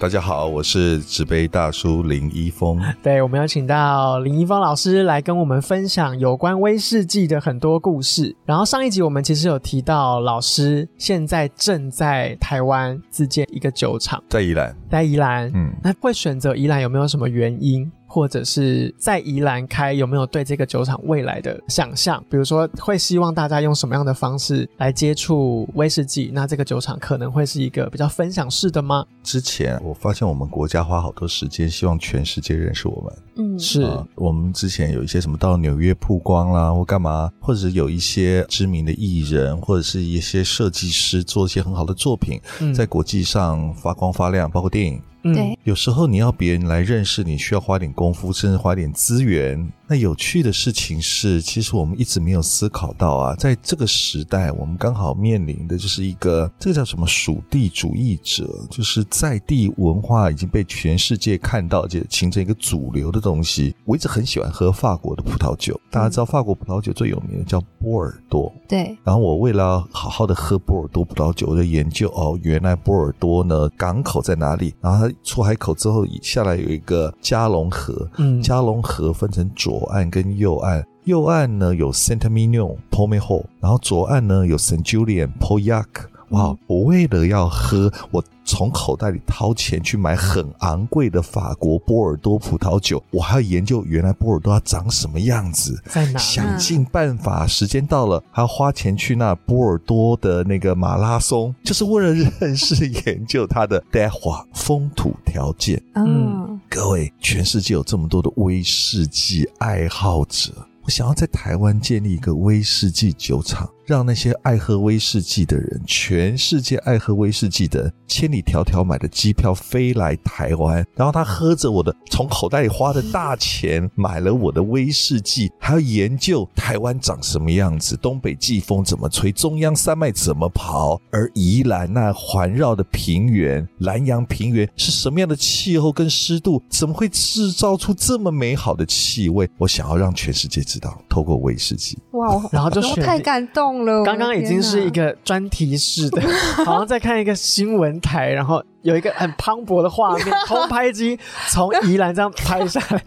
大家好，我是纸杯大叔林一峰。对，我们有请到林一峰老师来跟我们分享有关威士忌的很多故事。然后上一集我们其实有提到，老师现在正在台湾自建一个酒厂，在宜兰，在宜兰。嗯，那会选择宜兰有没有什么原因？或者是在宜兰开，有没有对这个酒厂未来的想象？比如说，会希望大家用什么样的方式来接触威士忌？那这个酒厂可能会是一个比较分享式的吗？之前我发现我们国家花好多时间，希望全世界认识我们。嗯，是我们之前有一些什么到纽约曝光啦，或干嘛，或者有一些知名的艺人，或者是一些设计师做一些很好的作品，在国际上发光发亮，包括电影。对，有时候你要别人来认识你，需要花点功夫，甚至花点资源。那有趣的事情是，其实我们一直没有思考到啊，在这个时代，我们刚好面临的就是一个这个叫什么属地主义者，就是在地文化已经被全世界看到，而且形成一个主流的东西。我一直很喜欢喝法国的葡萄酒，大家知道法国葡萄酒最有名的叫波尔多，对。然后我为了好好的喝波尔多葡萄酒，我就研究哦，原来波尔多呢港口在哪里？然后它出海口之后下来有一个加隆河，嗯，加隆河分成左。岸跟右岸，右岸呢有 Saint Emilion p o m e h o 然后左岸呢有 Saint Julian Pauillac。哇！我为了要喝，我从口袋里掏钱去买很昂贵的法国波尔多葡萄酒，我还要研究原来波尔多它长什么样子，在哪？想尽办法，时间到了还要花钱去那波尔多的那个马拉松，就是为了认识研究它的代化风土条件。嗯，各位，全世界有这么多的威士忌爱好者。我想要在台湾建立一个威士忌酒厂，让那些爱喝威士忌的人，全世界爱喝威士忌的人，千里迢迢买的机票飞来台湾，然后他喝着我的从口袋里花的大钱买了我的威士忌，还要研究台湾长什么样子，东北季风怎么吹，中央山脉怎么跑，而宜兰那环绕的平原，南洋平原是什么样的气候跟湿度，怎么会制造出这么美好的气味？我想要让全世界知道。透过威士忌哇，然后就太感动了。刚刚已经是一个专题式的，好像在看一个新闻台，然后有一个很磅礴的画面，偷拍机从宜兰这样拍下来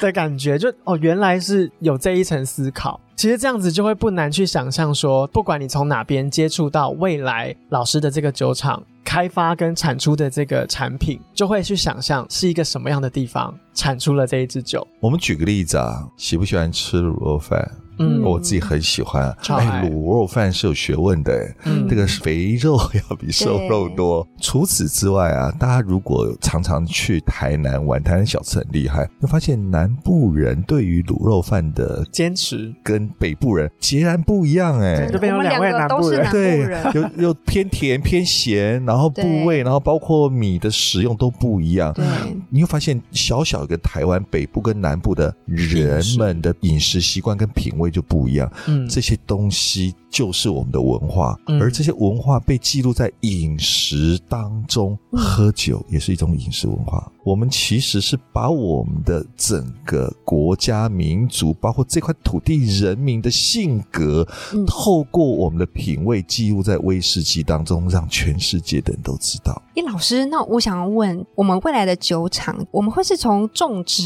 的感觉，就哦，原来是有这一层思考。其实这样子就会不难去想象，说不管你从哪边接触到未来老师的这个酒厂开发跟产出的这个产品，就会去想象是一个什么样的地方产出了这一支酒。我们举个例子啊，喜不喜欢吃卤肉饭？嗯，我自己很喜欢。哎，卤肉饭是有学问的，嗯，这个肥肉要比瘦肉多。除此之外啊，大家如果常常去台南玩，台南小吃很厉害，会发现南部人对于卤肉饭的坚持跟北部人截然不一样。哎，这边有两位南部人，对，又又偏甜偏咸，然后部位，然后包括米的使用都不一样。对，你会发现小小一个台湾北部跟南部的人们的饮食习惯跟品味。就不一样，嗯，这些东西就是我们的文化，而这些文化被记录在饮食当中。喝酒也是一种饮食文化。我们其实是把我们的整个国家民族，包括这块土地人民的性格，透过我们的品味记录在威士忌当中，让全世界的人都知道。叶老师，那我想要问，我们未来的酒厂，我们会是从种植？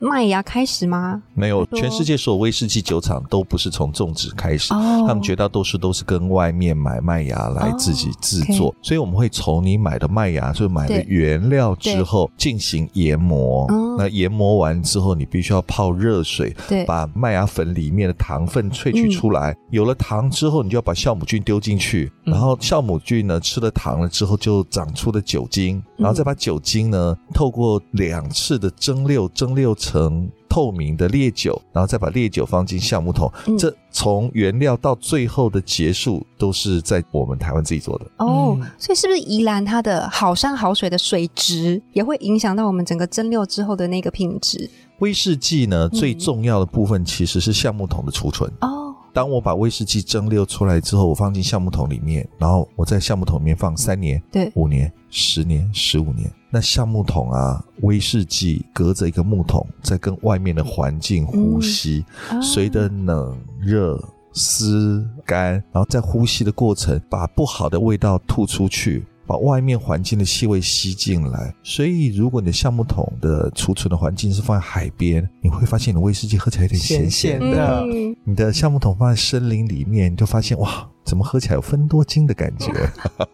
麦芽开始吗？没有，全世界所有威士忌酒厂都不是从种植开始，他们绝大多数都是跟外面买麦芽来自己制作。所以我们会从你买的麦芽，就买的原料之后进行研磨。那研磨完之后，你必须要泡热水，把麦芽粉里面的糖分萃取出来。有了糖之后，你就要把酵母菌丢进去，然后酵母菌呢吃了糖了之后，就长出了酒精。然后再把酒精呢透过两次的蒸馏，蒸馏成透明的烈酒，然后再把烈酒放进橡木桶。这从原料到最后的结束，都是在我们台湾自己做的。哦，所以是不是宜兰它的好山好水的水质也会影响到我们整个蒸馏之后的那个品质？威士忌呢，最重要的部分其实是橡木桶的储存。哦。当我把威士忌蒸馏出来之后，我放进橡木桶里面，然后我在橡木桶里面放三年、对五年、十年、十五年。那橡木桶啊，威士忌隔着一个木桶，在跟外面的环境呼吸，随着冷热湿干，然后在呼吸的过程，把不好的味道吐出去。把外面环境的气味吸进来，所以如果你的橡木桶的储存的环境是放在海边，你会发现你的威士忌喝起来有点咸咸的。你的橡木桶放在森林里面，你就发现哇。怎么喝起来有分多精的感觉？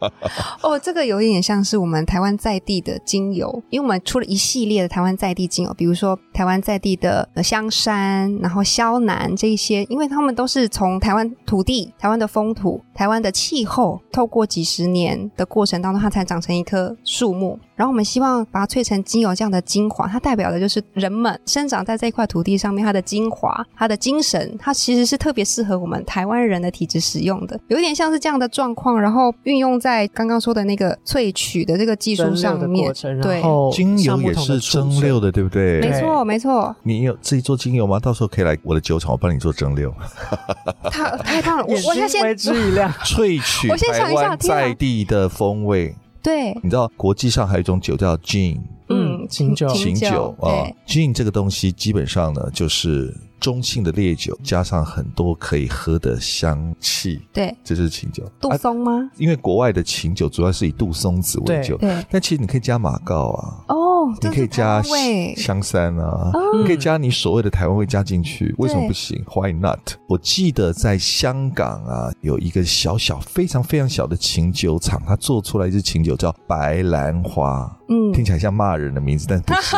哦，这个有一点像是我们台湾在地的精油，因为我们出了一系列的台湾在地精油，比如说台湾在地的香山，然后萧南这一些，因为他们都是从台湾土地、台湾的风土、台湾的气候，透过几十年的过程当中，它才长成一棵树木。然后我们希望把它萃成精油这样的精华，它代表的就是人们生长在这块土地上面，它的精华、它的精神，它其实是特别适合我们台湾人的体质使用的，有一点像是这样的状况。然后运用在刚刚说的那个萃取的这个技术上面，对，精油也是蒸馏的，对不对？没错，没错。你有自己做精油吗？到时候可以来我的酒厂，我帮你做蒸馏。太太棒了！我我先为之一亮，萃取台湾在地的风味。对，你知道国际上还有一种酒叫 gin，嗯，琴酒，琴酒啊，gin 这个东西基本上呢就是中性的烈酒，加上很多可以喝的香气，对，这就是琴酒。杜松吗？因为国外的琴酒主要是以杜松子为酒，对，但其实你可以加马告啊。哦。你可以加香山啊，你可以加你所谓的台湾味加进去，为什么不行？Why not？我记得在香港啊，有一个小小、非常非常小的琴酒厂，它做出来一支琴酒叫白兰花，嗯，听起来像骂人的名字，但不是，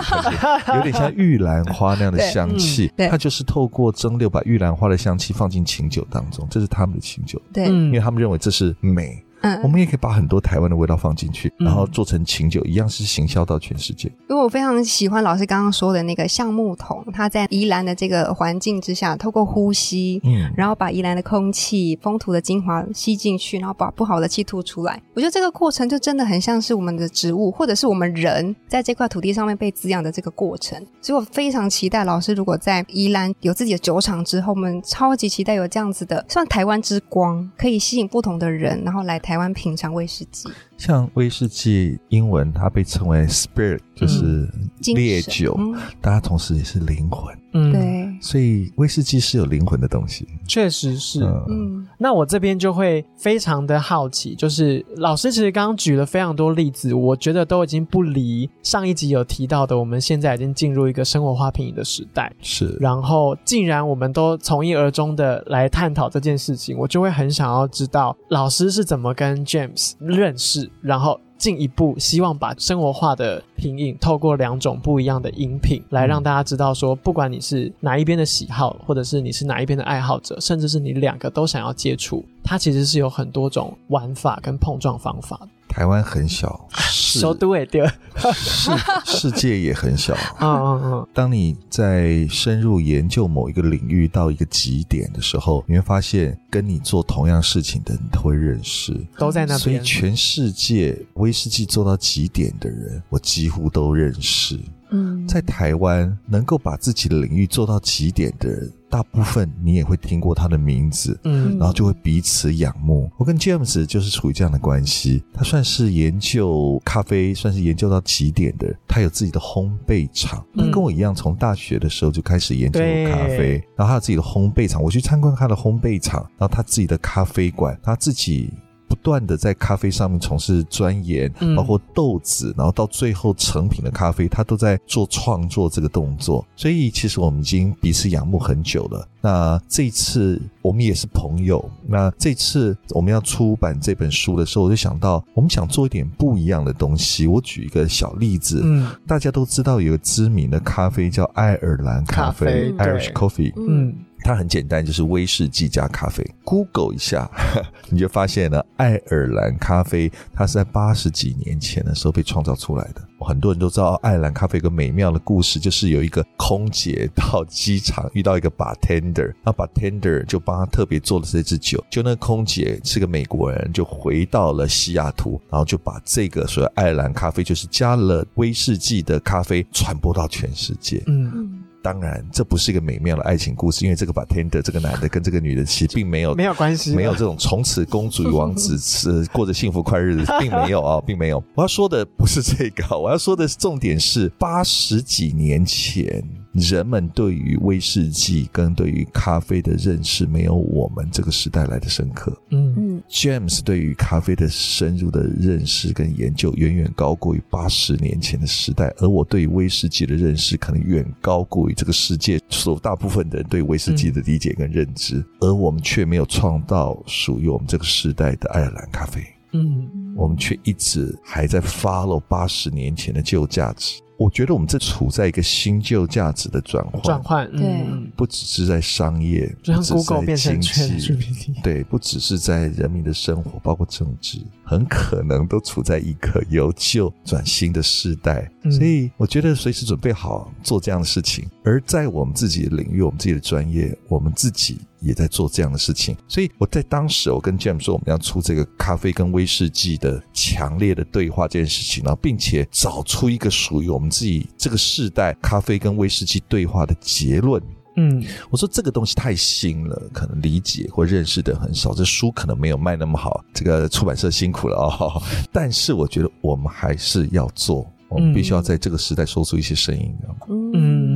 有点像玉兰花那样的香气。它就是透过蒸馏，把玉兰花的香气放进琴酒当中，这是他们的琴酒，对，因为他们认为这是美。我们也可以把很多台湾的味道放进去，然后做成琴酒，一样是行销到全世界。因为我非常喜欢老师刚刚说的那个橡木桶，它在宜兰的这个环境之下，透过呼吸，嗯，然后把宜兰的空气、风土的精华吸进去，然后把不好的气吐出来。我觉得这个过程就真的很像是我们的植物，或者是我们人在这块土地上面被滋养的这个过程。所以我非常期待老师如果在宜兰有自己的酒厂之后，我们超级期待有这样子的，算台湾之光，可以吸引不同的人，然后来台。台湾品尝威士忌，像威士忌英文它被称为 spirit，就是烈酒，但它同时也是灵魂。嗯，对，所以威士忌是有灵魂的东西，确实是。嗯，那我这边就会非常的好奇，就是老师其实刚刚举了非常多例子，我觉得都已经不离上一集有提到的，我们现在已经进入一个生活化品饮的时代。是，然后竟然我们都从一而终的来探讨这件事情，我就会很想要知道老师是怎么跟 James 认识，然后。进一步希望把生活化的品饮透过两种不一样的饮品来让大家知道，说不管你是哪一边的喜好，或者是你是哪一边的爱好者，甚至是你两个都想要接触，它其实是有很多种玩法跟碰撞方法。台湾很小，首都也对，世世界也很小。嗯嗯嗯。当你在深入研究某一个领域到一个极点的时候，你会发现跟你做同样事情的人都会认识，都在那边。所以全世界威士忌做到极点的人，我几乎都认识。嗯，在台湾能够把自己的领域做到极点的人。大部分你也会听过他的名字，嗯，然后就会彼此仰慕。我跟 James 就是处于这样的关系，他算是研究咖啡，算是研究到极点的。他有自己的烘焙厂，他跟我一样，从大学的时候就开始研究咖啡，然后他有自己的烘焙厂。我去参观他的烘焙厂，然后他自己的咖啡馆，他自己。不断的在咖啡上面从事钻研，包括豆子，然后到最后成品的咖啡，他都在做创作这个动作。所以其实我们已经彼此仰慕很久了。那这次我们也是朋友。那这次我们要出版这本书的时候，我就想到我们想做一点不一样的东西。我举一个小例子，嗯，大家都知道有个知名的咖啡叫爱尔兰咖啡 （Irish Coffee），嗯。它很简单，就是威士忌加咖啡。Google 一下，你就发现了爱尔兰咖啡，它是在八十几年前的时候被创造出来的。很多人都知道爱尔兰咖啡一个美妙的故事，就是有一个空姐到机场遇到一个 bartender，那 bartender 就帮他特别做了这支酒。就那个空姐是个美国人，就回到了西雅图，然后就把这个所谓爱尔兰咖啡，就是加了威士忌的咖啡，传播到全世界。嗯。当然，这不是一个美妙的爱情故事，因为这个 bartender 这个男的跟这个女的其实并没有没有关系，没有这种从此公主与王子是过着幸福快日子，并没有啊，并没有。我要说的不是这个，我要说的重点是八十几年前。人们对于威士忌跟对于咖啡的认识，没有我们这个时代来的深刻。嗯嗯，James 对于咖啡的深入的认识跟研究，远远高过于八十年前的时代。而我对于威士忌的认识，可能远高过于这个世界所大部分的人对威士忌的理解跟认知。而我们却没有创造属于我们这个时代的爱尔兰咖啡。嗯，我们却一直还在 follow 八十年前的旧价值。我觉得我们这处在一个新旧价值的转换，转换，对，不只是在商业，就像 Google 变成全 GPT，对，不只是在人民的生活，包括政治，很可能都处在一个由旧转新的时代。所以，我觉得随时准备好做这样的事情。而在我们自己的领域，我们自己的专业，我们自己。也在做这样的事情，所以我在当时，我跟 James 说，我们要出这个咖啡跟威士忌的强烈的对话这件事情，然后并且找出一个属于我们自己这个世代咖啡跟威士忌对话的结论。嗯，我说这个东西太新了，可能理解或认识的很少，这书可能没有卖那么好，这个出版社辛苦了哦。但是我觉得我们还是要做。我们必须要在这个时代说出一些声音，嗯，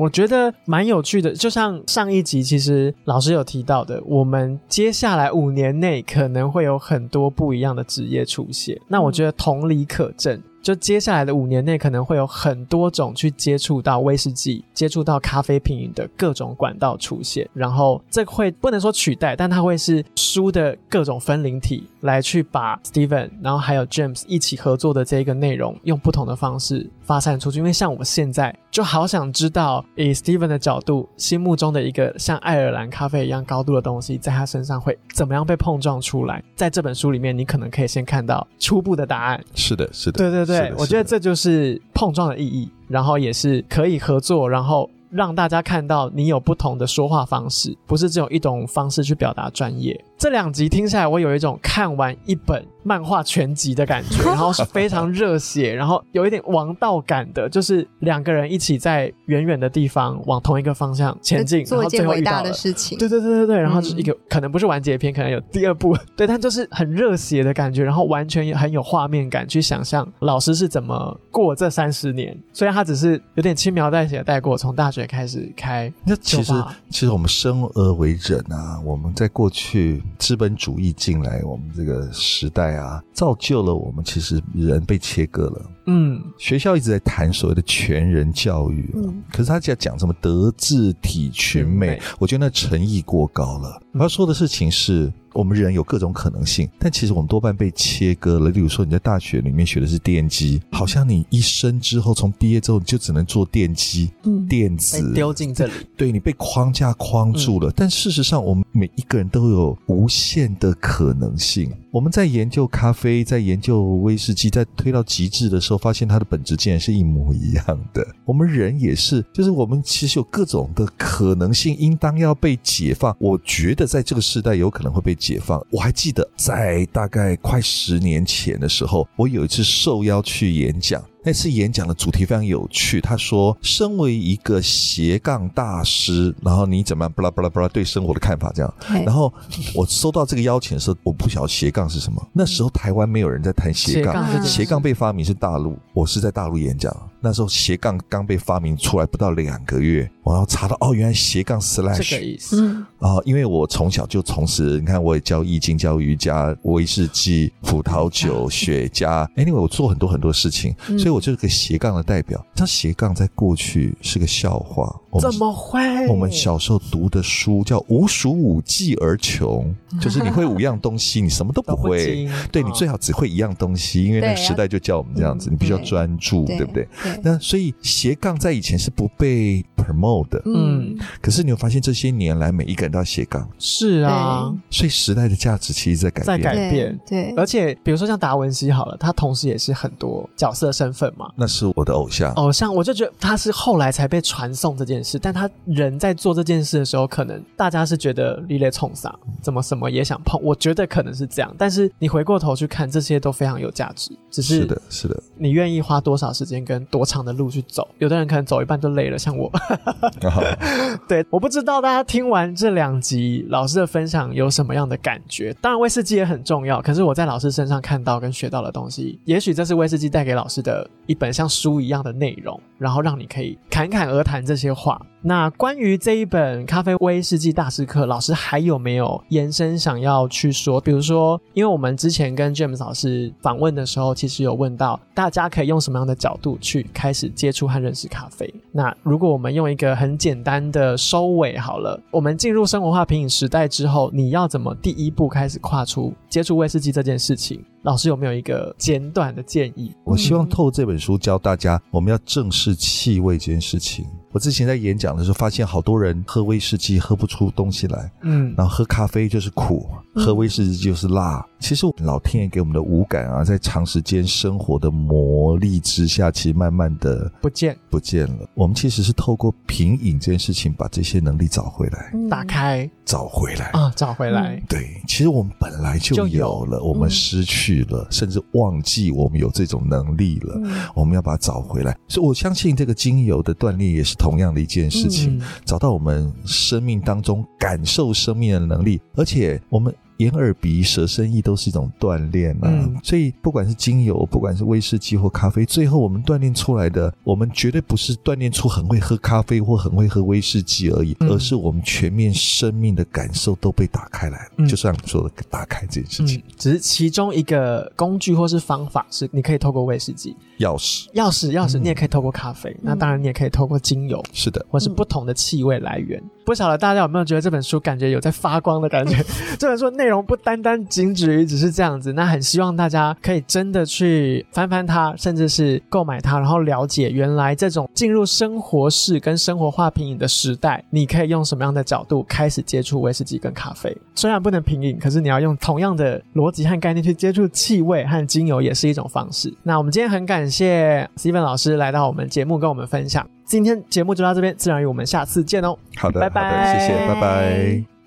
我觉得蛮有趣的。就像上一集，其实老师有提到的，我们接下来五年内可能会有很多不一样的职业出现。那我觉得同理可证。就接下来的五年内，可能会有很多种去接触到威士忌、接触到咖啡品饮的各种管道出现，然后这会不能说取代，但它会是书的各种分灵体来去把 Steven，然后还有 James 一起合作的这个内容，用不同的方式发散出去。因为像我现在就好想知道，以 Steven 的角度，心目中的一个像爱尔兰咖啡一样高度的东西，在他身上会怎么样被碰撞出来？在这本书里面，你可能可以先看到初步的答案。是的，是的，对对。对，我觉得这就是碰撞的意义，然后也是可以合作，然后让大家看到你有不同的说话方式，不是只有一种方式去表达专业。这两集听下来，我有一种看完一本漫画全集的感觉，然后是非常热血，然后有一点王道感的，就是两个人一起在远远的地方往同一个方向前进，做一件伟大的事情。对对对对对，然后是一个可能不是完结篇，可能有第二部，对，但就是很热血的感觉，然后完全很有画面感，去想象老师是怎么过这三十年。虽然他只是有点轻描淡写带过，从大学开始开，那其实其实我们生而为人啊，我们在过去。资本主义进来，我们这个时代啊，造就了我们其实人被切割了。嗯，学校一直在谈所谓的全人教育，嗯，可是他要讲什么德智体群美，我觉得那诚意过高了。我要说的事情是。我们人有各种可能性，但其实我们多半被切割了。例如说，你在大学里面学的是电机，好像你一生之后从毕业之后你就只能做电机、电子，丢进这里，对你被框架框住了。但事实上，我们每一个人都有无限的可能性。我们在研究咖啡，在研究威士忌，在推到极致的时候，发现它的本质竟然是一模一样的。我们人也是，就是我们其实有各种的可能性，应当要被解放。我觉得在这个时代有可能会被解放。我还记得在大概快十年前的时候，我有一次受邀去演讲。那次演讲的主题非常有趣。他说：“身为一个斜杠大师，然后你怎么样？巴拉巴拉巴拉，对生活的看法这样。”然后我收到这个邀请的时候，我不晓得斜杠是什么。那时候台湾没有人在谈斜杠，斜杠被发明是大陆。我是在大陆演讲，那时候斜杠刚被发明出来不到两个月，我要查到哦，原来斜杠 slash 这个意思啊。因为我从小就从事，你看我也教易经、教瑜伽、威士忌、葡萄酒、雪茄。Anyway，我做很多很多事情，所以。我就是个斜杠的代表，那斜杠在过去是个笑话，怎么会？我们小时候读的书叫“无数五技而穷”，就是你会五样东西，你什么都不会。对你最好只会一样东西，因为那个时代就叫我们这样子，你必须要专注，对不对？那所以斜杠在以前是不被 promote 的，嗯。可是你会发现这些年来，每一个人都要斜杠。是啊，所以时代的价值其实在改变，在改变。对，而且比如说像达文西好了，他同时也是很多角色身份嘛。那是我的偶像，偶像，我就觉得他是后来才被传送这件事，但他人在做这件事的时候，可能大家是觉得力烈冲上，怎么什么也想碰。我觉得可能是这样，但是你回过头去看，这些都非常有价值。只是是的，是的，你愿意花多少时间跟多长的路去走？有的人可能走一半就累了，像我。对，我不知道大家听完这两集老师的分享有什么样的感觉。当然，威士忌也很重要，可是我在老师身上看到跟学到的东西，也许这是威士忌带给老师的一本像书一样的内容，然后让你可以侃侃而谈这些话。那关于这一本咖啡威士忌大师课，老师还有没有延伸想要去说？比如说，因为我们之前跟 James 老师访问的时候，其实有问到大家可以用什么样的角度去开始接触和认识咖啡。那如果我们用一个很简单的收尾好了，我们进入生活化品饮时代之后，你要怎么第一步开始跨出接触威士忌这件事情？老师有没有一个简短的建议？我希望透过这本书教大家，我们要正视气味这件事情。我之前在演讲的时候，发现好多人喝威士忌喝不出东西来，嗯，然后喝咖啡就是苦，喝威士忌就是辣。其实老天爷给我们的五感啊，在长时间生活的磨砺之下，其实慢慢的不见不见了。我们其实是透过品饮这件事情，把这些能力找回来，打开找回来啊，找回来。对，其实我们本来就有了，我们失去了，甚至忘记我们有这种能力了。我们要把它找回来。所以我相信这个精油的锻炼也是。同样的一件事情，找到我们生命当中感受生命的能力，而且我们。眼耳鼻舌身意都是一种锻炼啊，所以不管是精油，不管是威士忌或咖啡，最后我们锻炼出来的，我们绝对不是锻炼出很会喝咖啡或很会喝威士忌而已，而是我们全面生命的感受都被打开来了。就像你说的，打开这件事情，只是其中一个工具或是方法，是你可以透过威士忌钥匙，钥匙，钥匙，你也可以透过咖啡，那当然你也可以透过精油，是的，或是不同的气味来源。不晓得大家有没有觉得这本书感觉有在发光的感觉？这本书内容不单单仅止于只是这样子，那很希望大家可以真的去翻翻它，甚至是购买它，然后了解原来这种进入生活式跟生活化品饮的时代，你可以用什么样的角度开始接触威士忌跟咖啡。虽然不能品饮，可是你要用同样的逻辑和概念去接触气味和精油，也是一种方式。那我们今天很感谢 Steven 老师来到我们节目跟我们分享。今天节目就到这边，自然语我们下次见哦。好的，拜拜，谢谢，拜拜。